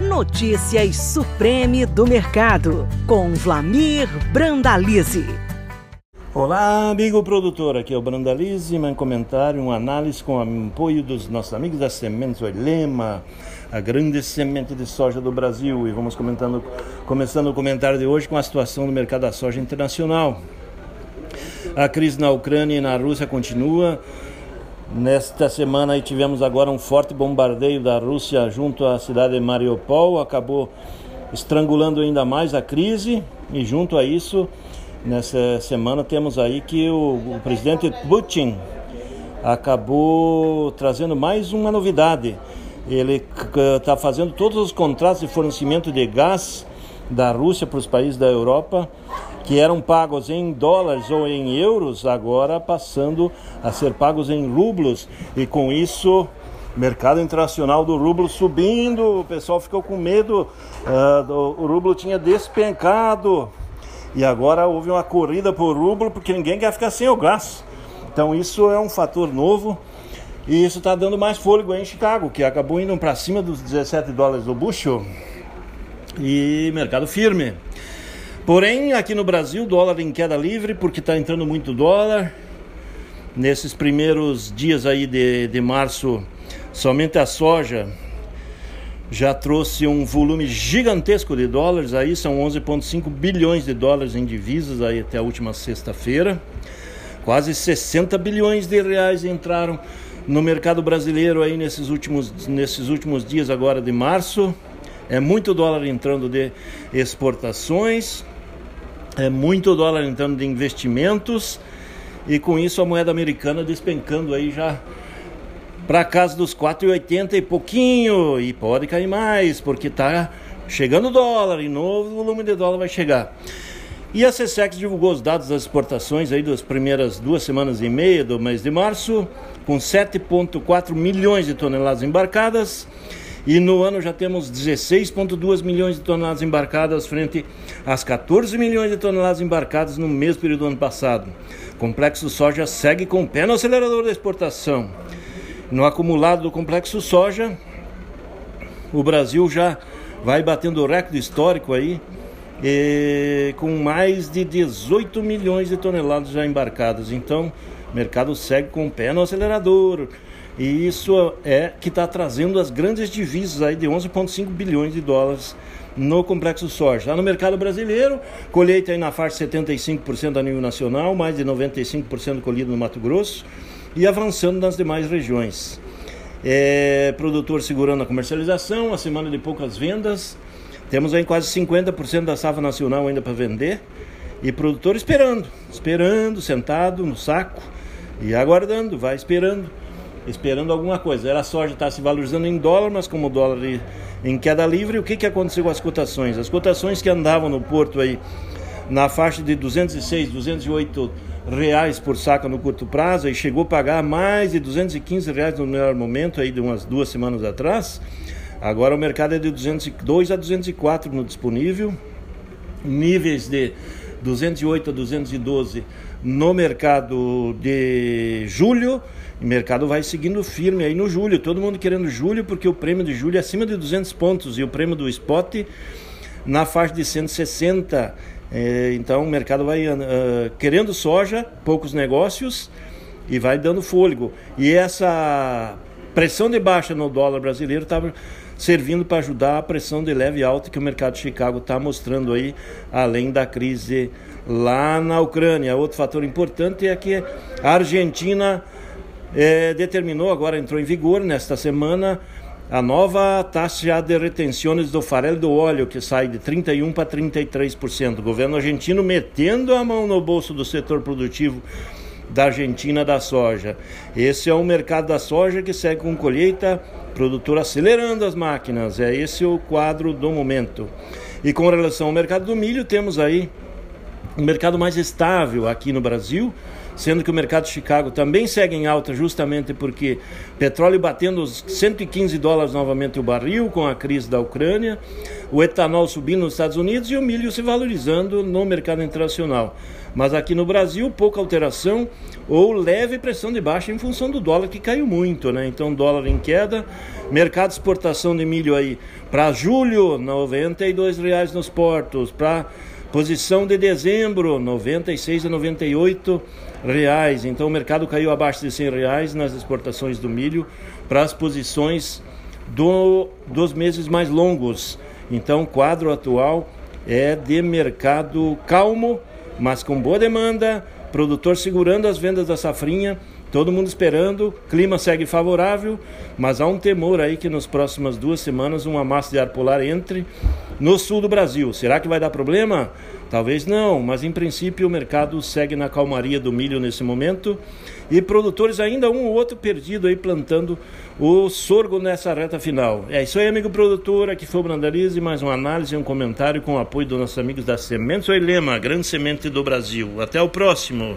Notícias Supreme do Mercado, com Vlamir Brandalize. Olá, amigo produtor, aqui é o Brandalize, um comentário, uma análise com o apoio dos nossos amigos da Sementes Oilema, a grande semente de soja do Brasil. E vamos comentando, começando o comentário de hoje com a situação do mercado da soja internacional. A crise na Ucrânia e na Rússia continua. Nesta semana aí tivemos agora um forte bombardeio da Rússia junto à cidade de Mariupol, acabou estrangulando ainda mais a crise. E junto a isso, nessa semana temos aí que o, o presidente Putin acabou trazendo mais uma novidade. Ele está fazendo todos os contratos de fornecimento de gás da Rússia para os países da Europa que eram pagos em dólares ou em euros, agora passando a ser pagos em rublos. E com isso mercado internacional do rublo subindo, o pessoal ficou com medo, uh, o rublo tinha despencado. E agora houve uma corrida por rublo porque ninguém quer ficar sem o gás. Então isso é um fator novo. E isso está dando mais fôlego em Chicago, que acabou indo para cima dos 17 dólares do bushel. E mercado firme. Porém, aqui no Brasil, dólar em queda livre, porque está entrando muito dólar. Nesses primeiros dias aí de, de março, somente a soja já trouxe um volume gigantesco de dólares, aí são 11,5 bilhões de dólares em divisas aí até a última sexta-feira. Quase 60 bilhões de reais entraram no mercado brasileiro aí nesses últimos, nesses últimos dias agora de março. É muito dólar entrando de exportações, é muito dólar entrando de investimentos e com isso a moeda americana despencando aí já para casa dos 4,80 e pouquinho e pode cair mais porque está chegando dólar e novo volume de dólar vai chegar. E a CSEX divulgou os dados das exportações aí das primeiras duas semanas e meia do mês de março, com 7,4 milhões de toneladas embarcadas e no ano já temos 16,2 milhões de toneladas embarcadas frente às 14 milhões de toneladas embarcadas no mesmo período do ano passado. O complexo soja segue com o pé no acelerador da exportação. No acumulado do complexo soja, o Brasil já vai batendo o recorde histórico aí, com mais de 18 milhões de toneladas já embarcadas. Então, o mercado segue com o pé no acelerador. E isso é que está trazendo as grandes divisas aí de 11,5 bilhões de dólares no complexo soja. Lá no mercado brasileiro, colheita aí na faixa de 75% a nível nacional, mais de 95% colhido no Mato Grosso e avançando nas demais regiões. É, produtor segurando a comercialização, a semana de poucas vendas. Temos aí quase 50% da safra nacional ainda para vender. E produtor esperando, esperando, sentado no saco e aguardando, vai esperando esperando alguma coisa. Era a soja estar se valorizando em dólar, mas como o dólar em queda livre, o que, que aconteceu com as cotações? As cotações que andavam no porto aí na faixa de 206, 208 reais por saca no curto prazo e chegou a pagar mais de 215 reais no melhor momento aí de umas duas semanas atrás. Agora o mercado é de 202 a 204 no disponível, níveis de 208 a 212 no mercado de julho. O mercado vai seguindo firme aí no julho. Todo mundo querendo julho, porque o prêmio de julho é acima de 200 pontos e o prêmio do spot na faixa de 160. É, então o mercado vai uh, querendo soja, poucos negócios e vai dando fôlego. E essa pressão de baixa no dólar brasileiro estava servindo para ajudar a pressão de leve alta que o mercado de Chicago está mostrando aí, além da crise lá na Ucrânia. Outro fator importante é que a Argentina é, determinou, agora entrou em vigor nesta semana, a nova taxa de retenções do farelo do óleo, que sai de 31% para 33%. O governo argentino metendo a mão no bolso do setor produtivo da Argentina da soja. Esse é o mercado da soja que segue com colheita, produtor acelerando as máquinas. É esse o quadro do momento. E com relação ao mercado do milho, temos aí um mercado mais estável aqui no Brasil, sendo que o mercado de Chicago também segue em alta justamente porque petróleo batendo os 115 dólares novamente o barril com a crise da Ucrânia, o etanol subindo nos Estados Unidos e o milho se valorizando no mercado internacional. Mas aqui no Brasil, pouca alteração ou leve pressão de baixa em função do dólar que caiu muito, né? Então, dólar em queda, mercado de exportação de milho aí para julho, R$ 92,00 nos portos, para posição de dezembro, R$ 96 a 98 reais. Então o mercado caiu abaixo de 100 reais nas exportações do milho para as posições do, dos meses mais longos. Então o quadro atual é de mercado calmo, mas com boa demanda, produtor segurando as vendas da safrinha, todo mundo esperando, clima segue favorável, mas há um temor aí que nas próximas duas semanas uma massa de ar polar entre no sul do Brasil. Será que vai dar problema? Talvez não, mas em princípio o mercado segue na calmaria do milho nesse momento e produtores ainda um ou outro perdido aí plantando o sorgo nessa reta final. É isso aí, amigo produtor, aqui foi o Brandalize, mais uma análise e um comentário com o apoio dos nossos amigos da Sementes Oilema, grande semente do Brasil. Até o próximo.